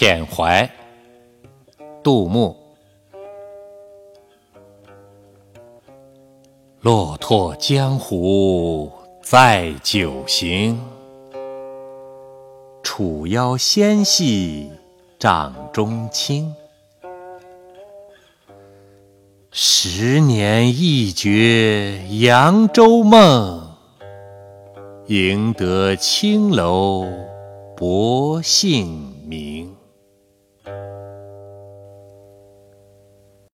遣怀，杜牧。落拓江湖在酒行，楚腰纤细掌中轻。十年一觉扬州梦，赢得青楼薄幸名。